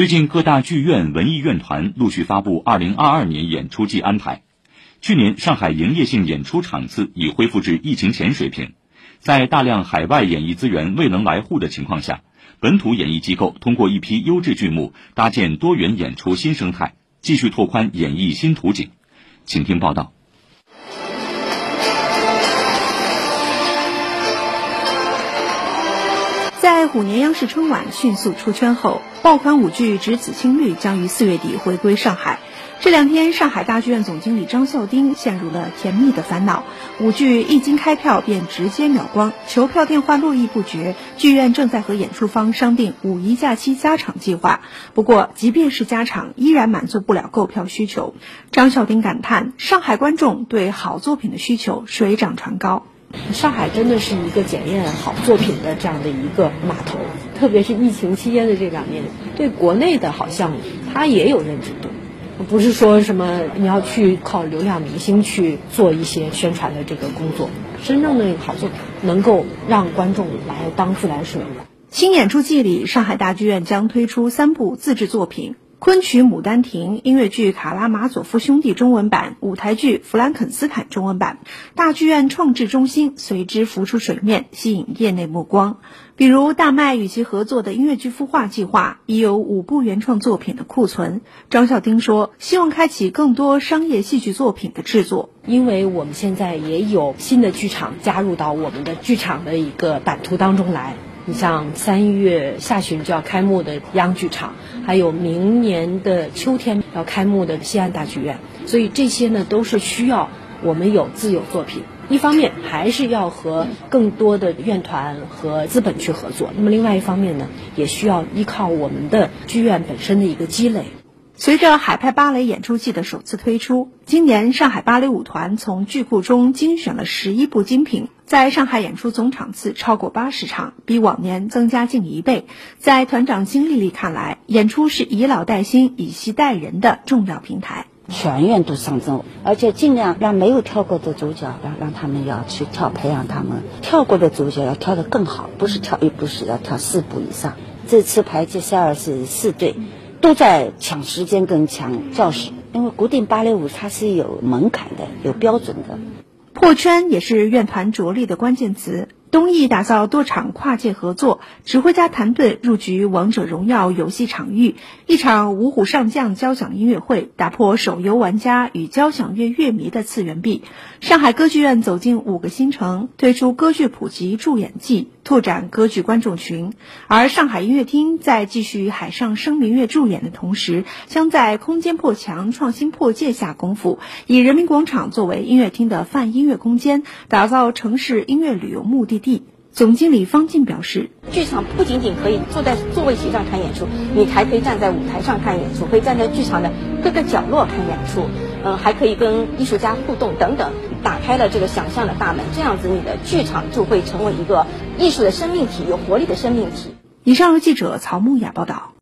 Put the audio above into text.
最近各大剧院、文艺院团陆续发布2022年演出季安排。去年上海营业性演出场次已恢复至疫情前水平，在大量海外演艺资源未能来沪的情况下，本土演艺机构通过一批优质剧目，搭建多元演出新生态，继续拓宽演艺新图景。请听报道。在虎年央视春晚迅速出圈后，爆款舞剧《只此青绿》将于四月底回归上海。这两天，上海大剧院总经理张孝丁陷入了甜蜜的烦恼。舞剧一经开票便直接秒光，求票电话络绎不绝。剧院正在和演出方商定五一假期加场计划，不过即便是加场，依然满足不了购票需求。张孝丁感叹：上海观众对好作品的需求水涨船高。上海真的是一个检验好作品的这样的一个码头，特别是疫情期间的这两年，对国内的好像它也有认知度，不是说什么你要去靠流量明星去做一些宣传的这个工作，真正的好作品能够让观众来当自来水。新演出季里，上海大剧院将推出三部自制作品。昆曲《牡丹亭》音乐剧《卡拉马佐夫兄弟》中文版，舞台剧《弗兰肯斯坦》中文版，大剧院创制中心随之浮出水面，吸引业内目光。比如大麦与其合作的音乐剧孵化计划，已有五部原创作品的库存。张孝丁说：“希望开启更多商业戏剧作品的制作，因为我们现在也有新的剧场加入到我们的剧场的一个版图当中来。”你像三月下旬就要开幕的央剧场，还有明年的秋天要开幕的西安大剧院，所以这些呢都是需要我们有自有作品。一方面还是要和更多的院团和资本去合作，那么另外一方面呢，也需要依靠我们的剧院本身的一个积累。随着海派芭蕾演出季的首次推出，今年上海芭蕾舞团从剧库中精选了十一部精品，在上海演出总场次超过八十场，比往年增加近一倍。在团长金丽丽看来，演出是以老带新、以戏带人的重要平台。全员都上阵，而且尽量让没有跳过的主角，让让他们要去跳，培养他们跳过的主角要跳得更好，不是跳一步是要跳四步以上。这次排接下来是四队。都在抢时间跟抢教室，因为古典芭蕾舞它是有门槛的，有标准的。破圈也是院团着力的关键词。东艺打造多场跨界合作，指挥家谭盾入局《王者荣耀》游戏场域，一场五虎上将交响音乐会打破手游玩家与交响乐乐迷的次元壁。上海歌剧院走进五个新城，推出歌剧普及助演季，拓展歌剧观众群。而上海音乐厅在继续海上声明月助演的同时，将在空间破墙、创新破界下功夫，以人民广场作为音乐厅的泛音乐空间，打造城市音乐旅游目的。地总经理方静表示，剧场不仅仅可以坐在座位席上看演出，你还可以站在舞台上看演出，可以站在剧场的各个角落看演出，嗯，还可以跟艺术家互动等等，打开了这个想象的大门。这样子，你的剧场就会成为一个艺术的生命体，有活力的生命体。以上由记者曹梦雅报道。